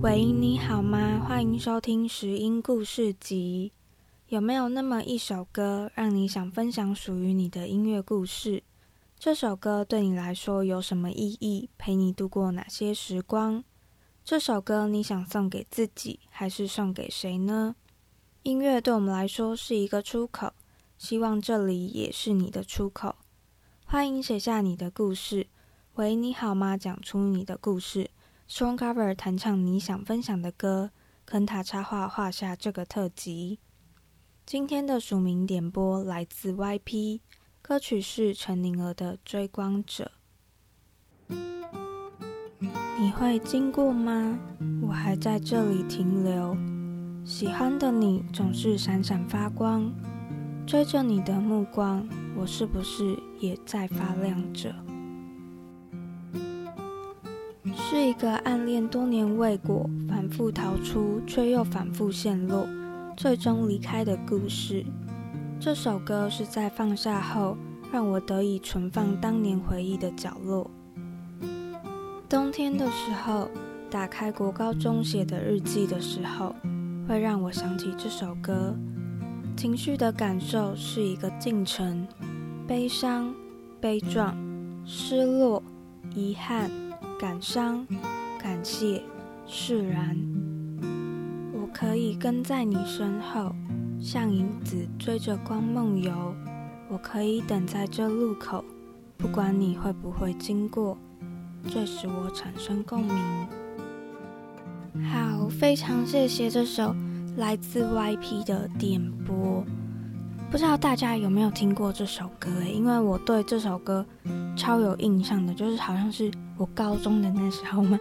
喂，你好吗？欢迎收听拾音故事集。有没有那么一首歌，让你想分享属于你的音乐故事？这首歌对你来说有什么意义？陪你度过哪些时光？这首歌你想送给自己，还是送给谁呢？音乐对我们来说是一个出口，希望这里也是你的出口。欢迎写下你的故事。喂，你好吗？讲出你的故事。Strong Cover 弹唱你想分享的歌，肯塔插画画下这个特辑。今天的署名点播来自 YP，歌曲是陈宁儿的《追光者》。你会经过吗？我还在这里停留。喜欢的你总是闪闪发光，追着你的目光，我是不是也在发亮着？是一个暗恋多年未果，反复逃出却又反复陷落，最终离开的故事。这首歌是在放下后，让我得以存放当年回忆的角落。冬天的时候，打开国高中写的日记的时候，会让我想起这首歌。情绪的感受是一个进程，悲伤、悲壮、失落、遗憾。感伤，感谢，释然。我可以跟在你身后，像影子追着光梦游。我可以等在这路口，不管你会不会经过，最使我产生共鸣。好，非常谢谢这首来自 YP 的点播。不知道大家有没有听过这首歌？因为我对这首歌超有印象的，就是好像是我高中的那时候嘛，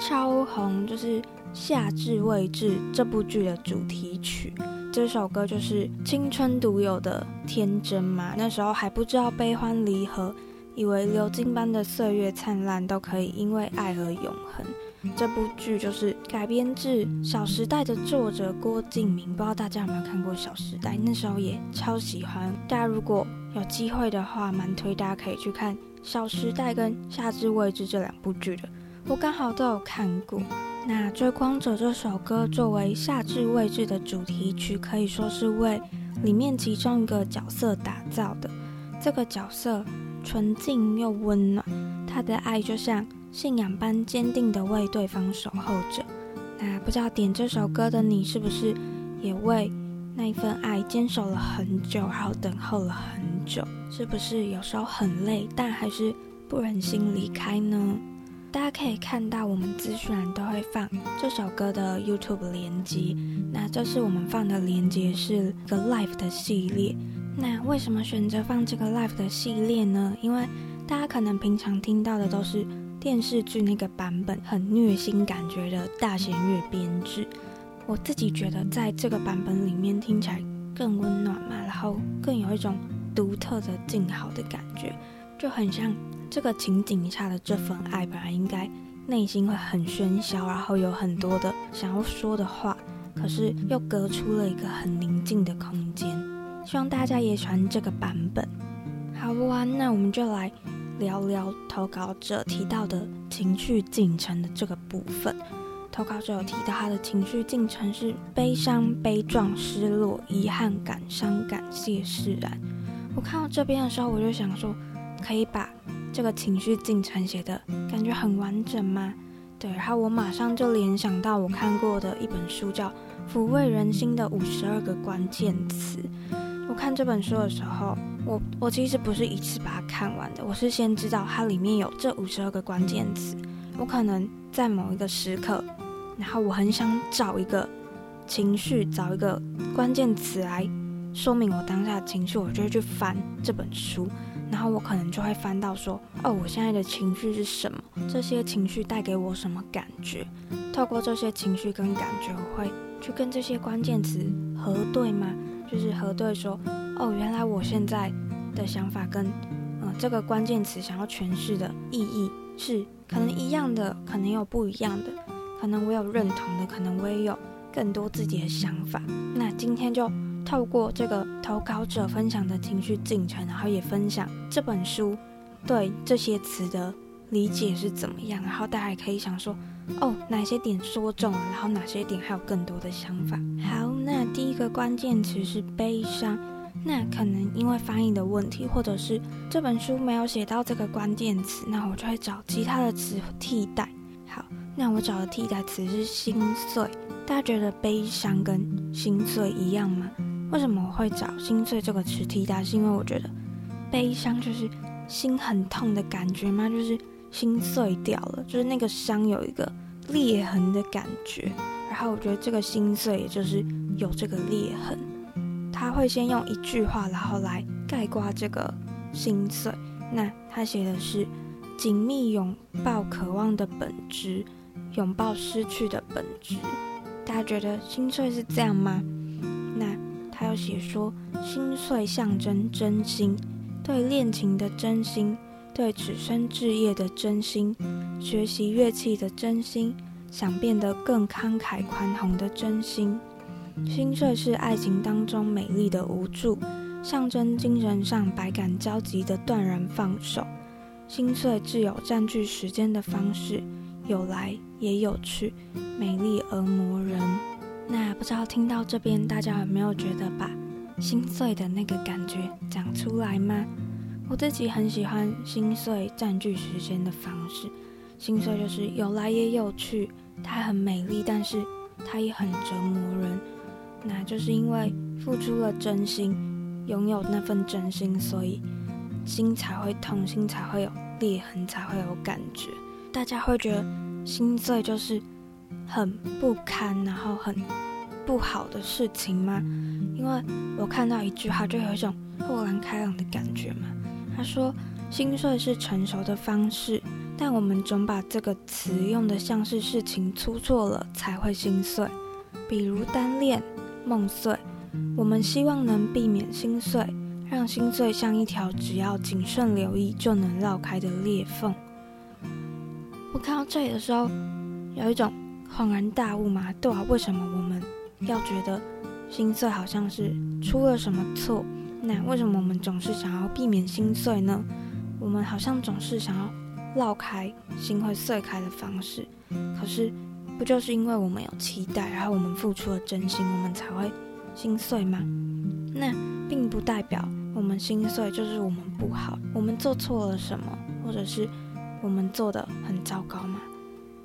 超红，就是《夏至未至》这部剧的主题曲。这首歌就是青春独有的天真嘛，那时候还不知道悲欢离合，以为流金般的岁月灿烂都可以因为爱而永恒。这部剧就是改编自《小时代》的作者郭敬明，不知道大家有没有看过《小时代》？那时候也超喜欢。大家如果有机会的话，蛮推大家可以去看《小时代》跟《夏至未至》这两部剧的。我刚好都有看过。那《追光者》这首歌作为《夏至未至》的主题曲，可以说是为里面其中一个角色打造的。这个角色纯净又温暖，他的爱就像。信仰般坚定地为对方守候着。那不知道点这首歌的你，是不是也为那一份爱坚守了很久，然后等候了很久？是不是有时候很累，但还是不忍心离开呢？大家可以看到，我们资讯栏都会放这首歌的 YouTube 连接。那这次我们放的连接是一个 Live 的系列。那为什么选择放这个 Live 的系列呢？因为大家可能平常听到的都是。电视剧那个版本很虐心感觉的大弦乐编制，我自己觉得在这个版本里面听起来更温暖嘛，然后更有一种独特的静好的感觉，就很像这个情景下的这份爱，本来应该内心会很喧嚣，然后有很多的想要说的话，可是又隔出了一个很宁静的空间。希望大家也喜欢这个版本。好哇，那我们就来。聊聊投稿者提到的情绪进程的这个部分。投稿者有提到他的情绪进程是悲伤、悲壮、失落、遗憾、感伤、感谢、释然。我看到这边的时候，我就想说，可以把这个情绪进程写的感觉很完整吗？对，然后我马上就联想到我看过的一本书，叫《抚慰人心的五十二个关键词》。看这本书的时候，我我其实不是一次把它看完的，我是先知道它里面有这五十二个关键词，我可能在某一个时刻，然后我很想找一个情绪，找一个关键词来说明我当下的情绪，我就会去翻这本书，然后我可能就会翻到说，哦，我现在的情绪是什么？这些情绪带给我什么感觉？透过这些情绪跟感觉，我会去跟这些关键词核对吗？就是核对说，哦，原来我现在的想法跟，呃，这个关键词想要诠释的意义是可能一样的，可能有不一样的，可能我有认同的，可能我也有更多自己的想法。那今天就透过这个投稿者分享的情绪进程，然后也分享这本书对这些词的理解是怎么样，然后大家也可以想说，哦，哪些点说中了，然后哪些点还有更多的想法。好，那第一个关键词是悲伤。那可能因为翻译的问题，或者是这本书没有写到这个关键词，那我就会找其他的词替代。好，那我找的替代词是心碎。大家觉得悲伤跟心碎一样吗？为什么我会找心碎这个词替代？是因为我觉得悲伤就是心很痛的感觉吗？就是心碎掉了，就是那个伤有一个裂痕的感觉。然后我觉得这个心碎也就是有这个裂痕。他会先用一句话，然后来概括这个心碎。那他写的是紧密拥抱渴望的本质，拥抱失去的本质。大家觉得心碎是这样吗？那他又写说，心碎象征真心，对恋情的真心，对此生置业的真心，学习乐器的真心，想变得更慷慨宽宏的真心。心碎是爱情当中美丽的无助，象征精神上百感交集的断然放手。心碎自有占据时间的方式，有来也有去，美丽而磨人。那不知道听到这边，大家有没有觉得把心碎的那个感觉讲出来吗？我自己很喜欢心碎占据时间的方式。心碎就是有来也有去，它很美丽，但是它也很折磨人。那就是因为付出了真心，拥有那份真心，所以心才会痛，心才会有裂痕，才会有感觉。大家会觉得心碎就是很不堪，然后很不好的事情吗？因为我看到一句话，就有一种豁然开朗的感觉嘛。他说：“心碎是成熟的方式，但我们总把这个词用得像是事情出错了才会心碎，比如单恋。”梦碎，我们希望能避免心碎，让心碎像一条只要谨慎留意就能绕开的裂缝。我看到这里的时候，有一种恍然大悟嘛，对啊，为什么我们要觉得心碎好像是出了什么错？那为什么我们总是想要避免心碎呢？我们好像总是想要绕开心会碎开的方式，可是。不就是因为我们有期待，然后我们付出了真心，我们才会心碎吗？那并不代表我们心碎就是我们不好，我们做错了什么，或者是我们做的很糟糕吗？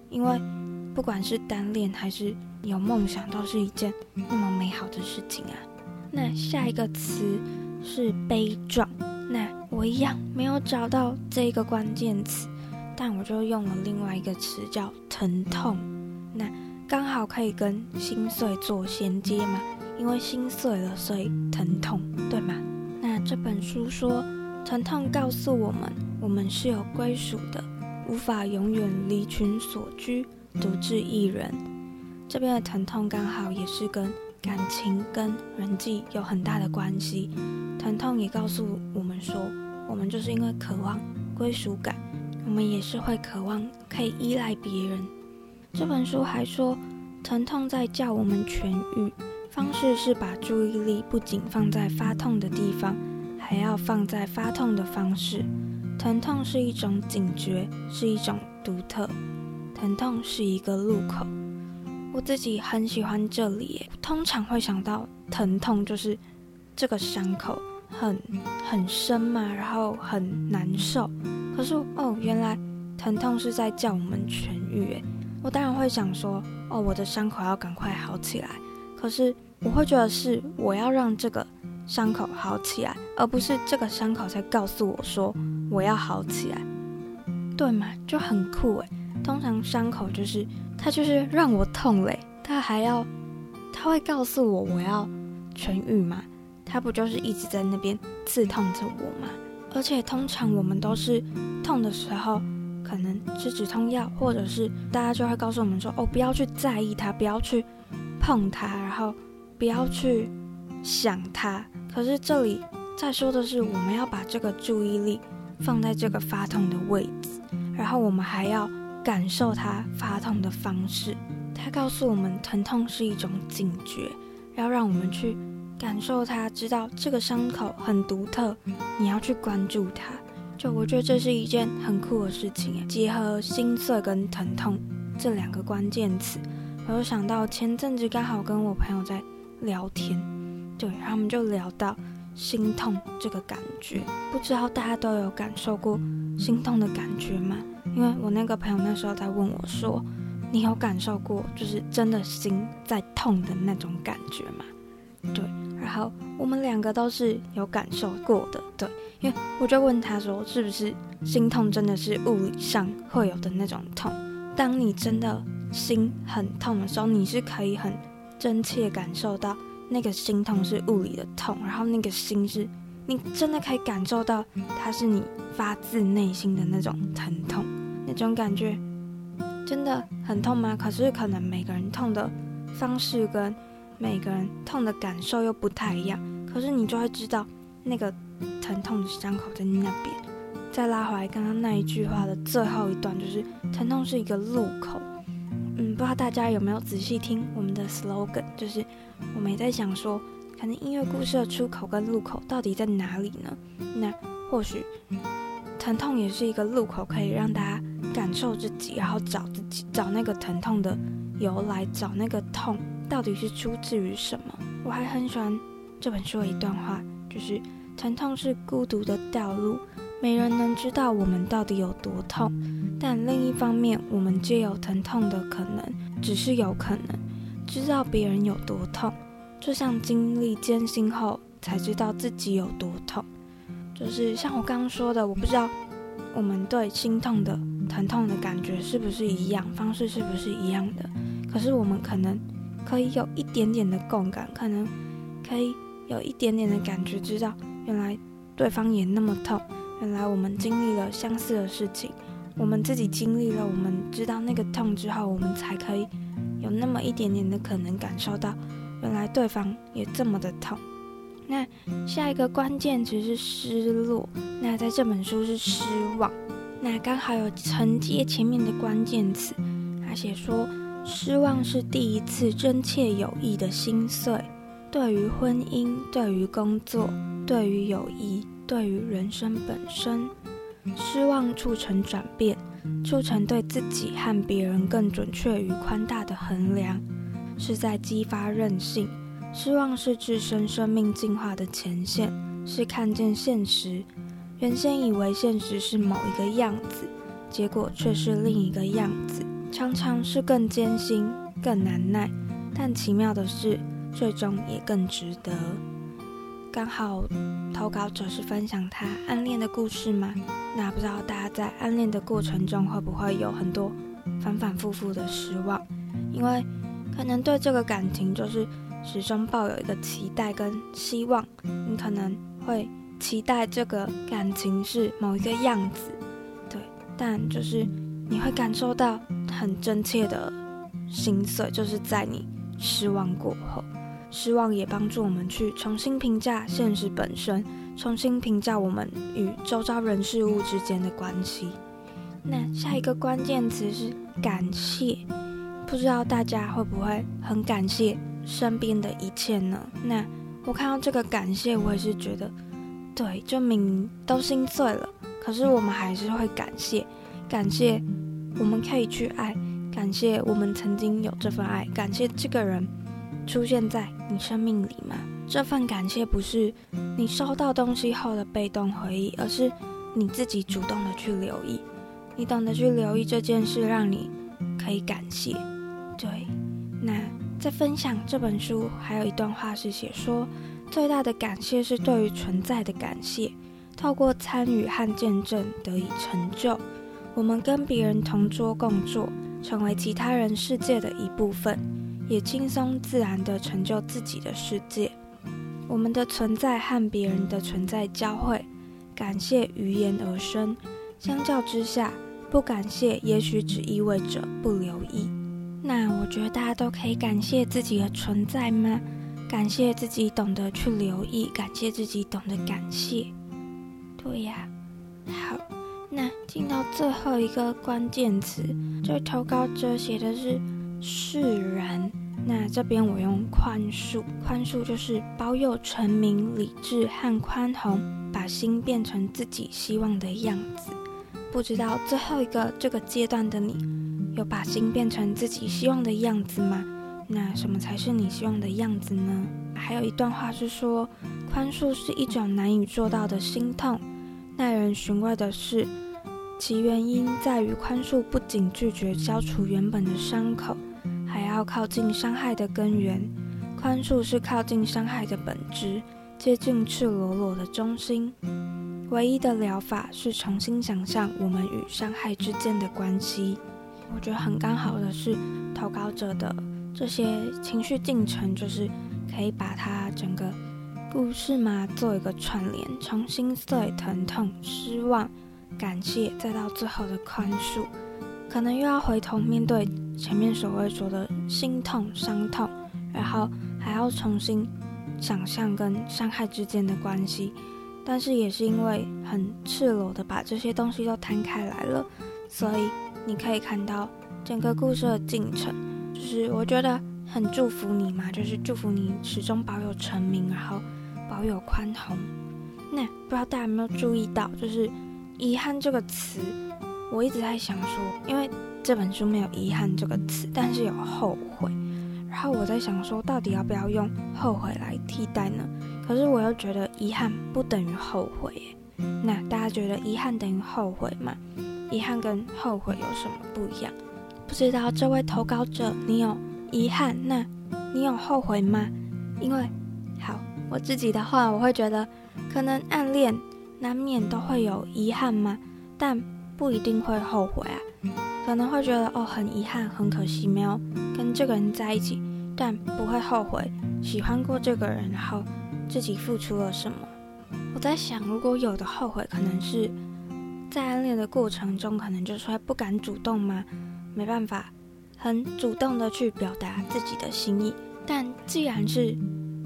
因为不管是单恋还是有梦想，都是一件那么美好的事情啊。那下一个词是悲壮，那我一样没有找到这个关键词，但我就用了另外一个词叫疼痛。那刚好可以跟心碎做衔接嘛，因为心碎了，所以疼痛，对吗？那这本书说，疼痛告诉我们，我们是有归属的，无法永远离群索居，独自一人。这边的疼痛刚好也是跟感情跟人际有很大的关系。疼痛也告诉我们说，我们就是因为渴望归属感，我们也是会渴望可以依赖别人。这本书还说，疼痛在叫我们痊愈，方式是把注意力不仅放在发痛的地方，还要放在发痛的方式。疼痛是一种警觉，是一种独特。疼痛是一个路口。我自己很喜欢这里，通常会想到疼痛就是这个伤口很很深嘛，然后很难受。可是哦，原来疼痛是在叫我们痊愈，诶。我当然会想说，哦，我的伤口要赶快好起来。可是我会觉得是我要让这个伤口好起来，而不是这个伤口在告诉我说我要好起来，对吗？就很酷诶。通常伤口就是它就是让我痛嘞，它还要它会告诉我我要痊愈吗？它不就是一直在那边刺痛着我吗？而且通常我们都是痛的时候。可能吃止痛药，或者是大家就会告诉我们说：“哦，不要去在意它，不要去碰它，然后不要去想它。”可是这里在说的是，我们要把这个注意力放在这个发痛的位置，然后我们还要感受它发痛的方式，它告诉我们，疼痛是一种警觉，要让我们去感受它，知道这个伤口很独特，你要去关注它。就我觉得这是一件很酷的事情，结合心碎跟疼痛这两个关键词，我就想到前阵子刚好跟我朋友在聊天，对，然后我们就聊到心痛这个感觉，不知道大家都有感受过心痛的感觉吗？因为我那个朋友那时候在问我说：“你有感受过就是真的心在痛的那种感觉吗？”对，然后我们两个都是有感受过的。对，因为我就问他说：“是不是心痛真的是物理上会有的那种痛？当你真的心很痛的时候，你是可以很真切感受到那个心痛是物理的痛，然后那个心是。”你真的可以感受到，它是你发自内心的那种疼痛，那种感觉真的很痛吗？可是可能每个人痛的方式跟每个人痛的感受又不太一样，可是你就会知道那个疼痛的伤口在那边。再拉回来刚刚那一句话的最后一段，就是疼痛是一个路口。嗯，不知道大家有没有仔细听我们的 slogan，就是我们也在想说。可能音乐故事的出口跟入口到底在哪里呢？那或许疼痛也是一个路口，可以让大家感受自己，然后找自己，找那个疼痛的由来，找那个痛到底是出自于什么。我还很喜欢这本书的一段话，就是疼痛是孤独的道路，没人能知道我们到底有多痛。但另一方面，我们皆有疼痛的可能，只是有可能知道别人有多痛。就像经历艰辛后才知道自己有多痛，就是像我刚刚说的，我不知道我们对心痛的疼痛的感觉是不是一样，方式是不是一样的。可是我们可能可以有一点点的共感，可能可以有一点点的感觉，知道原来对方也那么痛，原来我们经历了相似的事情，我们自己经历了，我们知道那个痛之后，我们才可以有那么一点点的可能感受到。原来对方也这么的痛。那下一个关键词是失落。那在这本书是失望。那刚好有承接前面的关键词，他写说，失望是第一次真切有意的心碎。对于婚姻，对于工作，对于友谊，对于人生本身，失望促成转变，促成对自己和别人更准确与宽大的衡量。是在激发韧性，失望是置身生命进化的前线，是看见现实。原先以为现实是某一个样子，结果却是另一个样子，常常是更艰辛、更难耐，但奇妙的是，最终也更值得。刚好投稿者是分享他暗恋的故事嘛？那不知道大家在暗恋的过程中会不会有很多反反复复的失望？因为可能对这个感情就是始终抱有一个期待跟希望，你可能会期待这个感情是某一个样子，对，但就是你会感受到很真切的心碎，就是在你失望过后，失望也帮助我们去重新评价现实本身，重新评价我们与周遭人事物之间的关系。那下一个关键词是感谢。不知道大家会不会很感谢身边的一切呢？那我看到这个感谢，我也是觉得，对，就明明都心碎了，可是我们还是会感谢，感谢我们可以去爱，感谢我们曾经有这份爱，感谢这个人出现在你生命里吗。这份感谢不是你收到东西后的被动回忆，而是你自己主动的去留意，你懂得去留意这件事，让你可以感谢。对，那在分享这本书，还有一段话是写说，最大的感谢是对于存在的感谢，透过参与和见证得以成就。我们跟别人同桌共坐，成为其他人世界的一部分，也轻松自然地成就自己的世界。我们的存在和别人的存在交汇，感谢于言而生。相较之下，不感谢也许只意味着不留意。那我觉得大家都可以感谢自己的存在吗？感谢自己懂得去留意，感谢自己懂得感谢。对呀，好，那进到最后一个关键词，这位投稿者写的是释然。那这边我用宽恕，宽恕就是保有澄明、理智和宽宏，把心变成自己希望的样子。不知道最后一个这个阶段的你，有把心变成自己希望的样子吗？那什么才是你希望的样子呢？还有一段话是说，宽恕是一种难以做到的心痛。耐人寻味的是，其原因在于宽恕不仅拒绝消除原本的伤口，还要靠近伤害的根源。宽恕是靠近伤害的本质，接近赤裸裸的中心。唯一的疗法是重新想象我们与伤害之间的关系。我觉得很刚好的是，投稿者的。这些情绪进程就是可以把它整个故事嘛做一个串联，从心碎、疼痛、失望、感谢，再到最后的宽恕，可能又要回头面对前面所谓说的心痛、伤痛，然后还要重新想象跟伤害之间的关系，但是也是因为很赤裸的把这些东西都摊开来了，所以你可以看到整个故事的进程。就是我觉得很祝福你嘛，就是祝福你始终保有澄明，然后保有宽宏。那不知道大家有没有注意到，就是遗憾这个词，我一直在想说，因为这本书没有遗憾这个词，但是有后悔。然后我在想说，到底要不要用后悔来替代呢？可是我又觉得遗憾不等于后悔耶。那大家觉得遗憾等于后悔吗？遗憾跟后悔有什么不一样？不知道这位投稿者，你有遗憾？那你有后悔吗？因为，我自己的话，我会觉得，可能暗恋难免都会有遗憾嘛，但不一定会后悔啊。可能会觉得哦，很遗憾，很可惜没有跟这个人在一起，但不会后悔喜欢过这个人，然后自己付出了什么。我在想，如果有的后悔，可能是在暗恋的过程中，可能就是会不敢主动嘛？没办法，很主动的去表达自己的心意，但既然是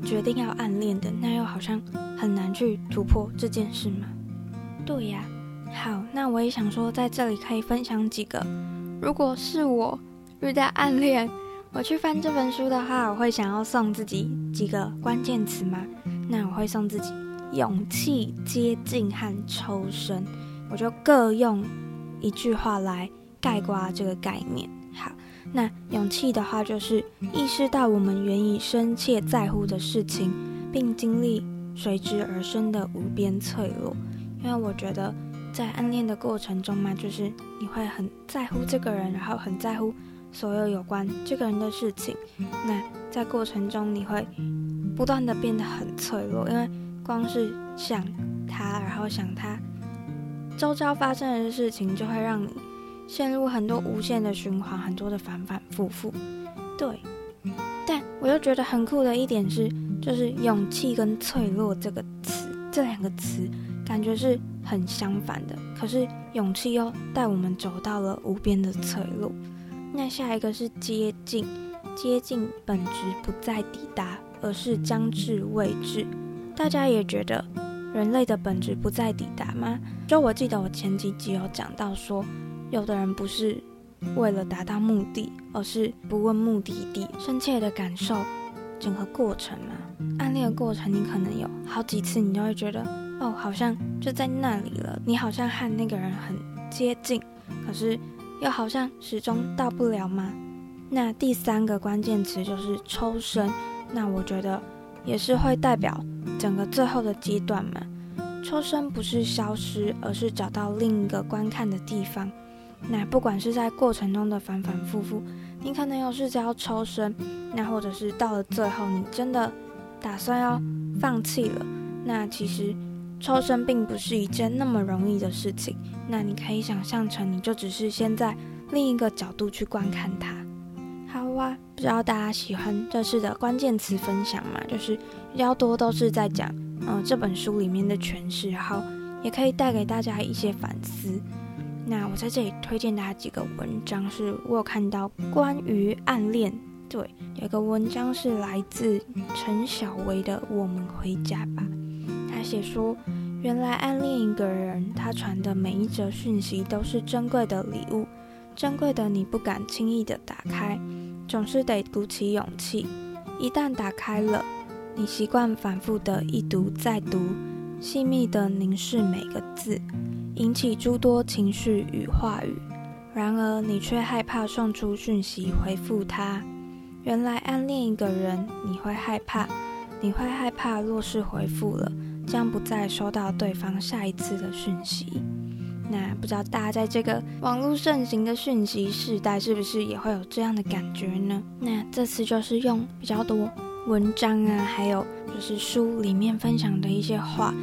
决定要暗恋的，那又好像很难去突破这件事吗？对呀，好，那我也想说，在这里可以分享几个，如果是我遇到暗恋，我去翻这本书的话，我会想要送自己几个关键词吗？那我会送自己勇气、接近和抽身，我就各用一句话来。概括这个概念。好，那勇气的话，就是意识到我们原以深切在乎的事情，并经历随之而生的无边脆弱。因为我觉得在暗恋的过程中嘛，就是你会很在乎这个人，然后很在乎所有有关这个人的事情。那在过程中，你会不断的变得很脆弱，因为光是想他，然后想他周遭发生的事情，就会让你。陷入很多无限的循环，很多的反反复复。对，但我又觉得很酷的一点是，就是勇气跟脆弱这个词，这两个词感觉是很相反的。可是勇气又带我们走到了无边的脆弱。那下一个是接近，接近本质不再抵达，而是将至未至。大家也觉得人类的本质不再抵达吗？就我记得我前几集有讲到说。有的人不是为了达到目的，而是不问目的地，深切的感受整个过程嘛。暗恋的过程，你可能有好几次，你都会觉得，哦，好像就在那里了。你好像和那个人很接近，可是又好像始终到不了吗？那第三个关键词就是抽身。那我觉得也是会代表整个最后的阶段嘛。抽身不是消失，而是找到另一个观看的地方。那不管是在过程中的反反复复，你可能有试着要抽身，那或者是到了最后，你真的打算要放弃了。那其实抽身并不是一件那么容易的事情。那你可以想象成，你就只是先在另一个角度去观看它。好啊，不知道大家喜欢这次的关键词分享吗？就是比较多都是在讲，嗯、呃，这本书里面的诠释，然后也可以带给大家一些反思。那我在这里推荐大家几个文章，是我有看到关于暗恋。对，有个文章是来自陈小薇的《我们回家吧》。他写说，原来暗恋一个人，他传的每一则讯息都是珍贵的礼物，珍贵的你不敢轻易的打开，总是得鼓起勇气。一旦打开了，你习惯反复的一读再读，细密的凝视每个字，引起诸多情绪与话语。然而，你却害怕送出讯息回复他。原来，暗恋一个人，你会害怕，你会害怕，若是回复了，将不再收到对方下一次的讯息。那不知道大家在这个网络盛行的讯息时代，是不是也会有这样的感觉呢？那这次就是用比较多文章啊，还有就是书里面分享的一些话，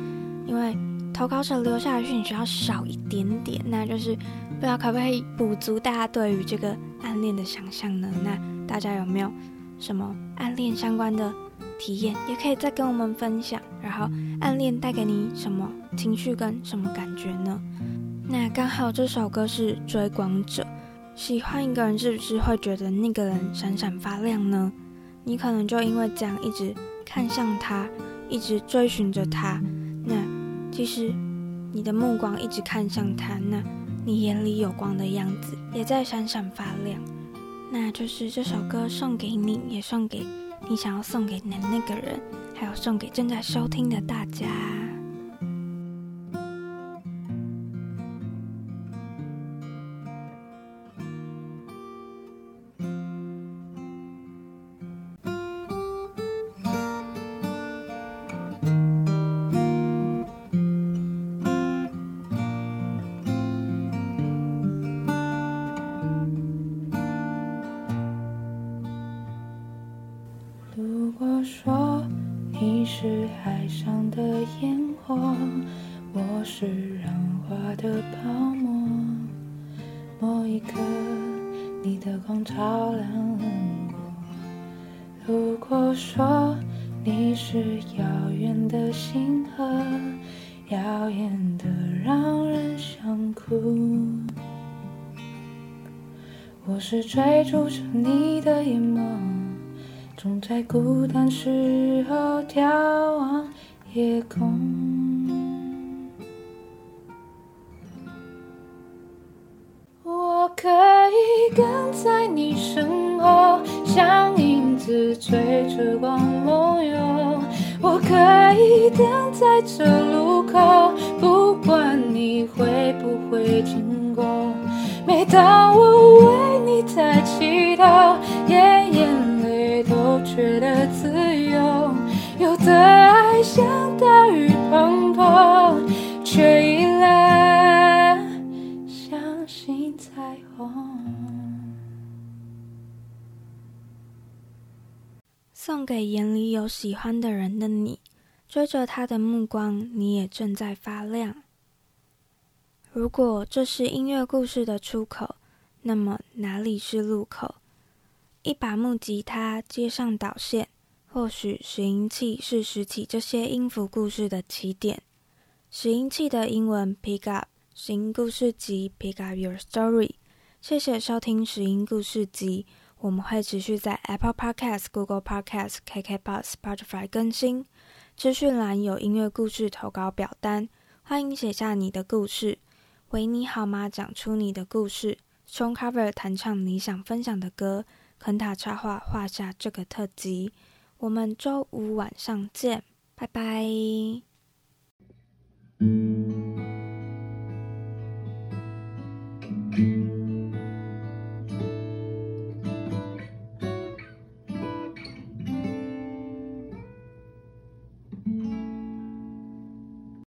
因为投稿者留下的讯息要少一点点，那就是不知道可不可以补足大家对于这个暗恋的想象呢？那大家有没有什么暗恋相关的体验，也可以再跟我们分享。然后暗恋带给你什么情绪跟什么感觉呢？那刚好这首歌是追光者，喜欢一个人是不是会觉得那个人闪闪发亮呢？你可能就因为这样一直看向他，一直追寻着他。那其实你的目光一直看向他，那你眼里有光的样子也在闪闪发亮。那就是这首歌送给你，也送给你想要送给的那个人，还有送给正在收听的大家。火我是浪花的泡沫某一刻你的光照亮了我。如果说你是遥远的星河耀眼得让人想哭我是追逐着你的眼眸总在孤单时候眺望夜空。我可以跟在你身后，像影子追着光梦游。我可以等在这路口，不管你会不会经过。每当我为你在祈祷，连眼泪都觉得自由。有的爱像大雨滂沱，却依然相信彩虹。送给眼里有喜欢的人的你，追着他的目光，你也正在发亮。如果这是音乐故事的出口，那么哪里是路口？一把木吉他接上导线，或许拾音器是拾起这些音符故事的起点。拾音器的英文 pick up，拾音故事集 pick up your story。谢谢收听拾音故事集，我们会持续在 Apple Podcast、Google Podcast、KKBox、Spotify 更新。资讯栏有音乐故事投稿表单，欢迎写下你的故事。维尼好吗？讲出你的故事。Song Cover 弹唱你想分享的歌。肯塔插画画下这个特辑。我们周五晚上见拜拜。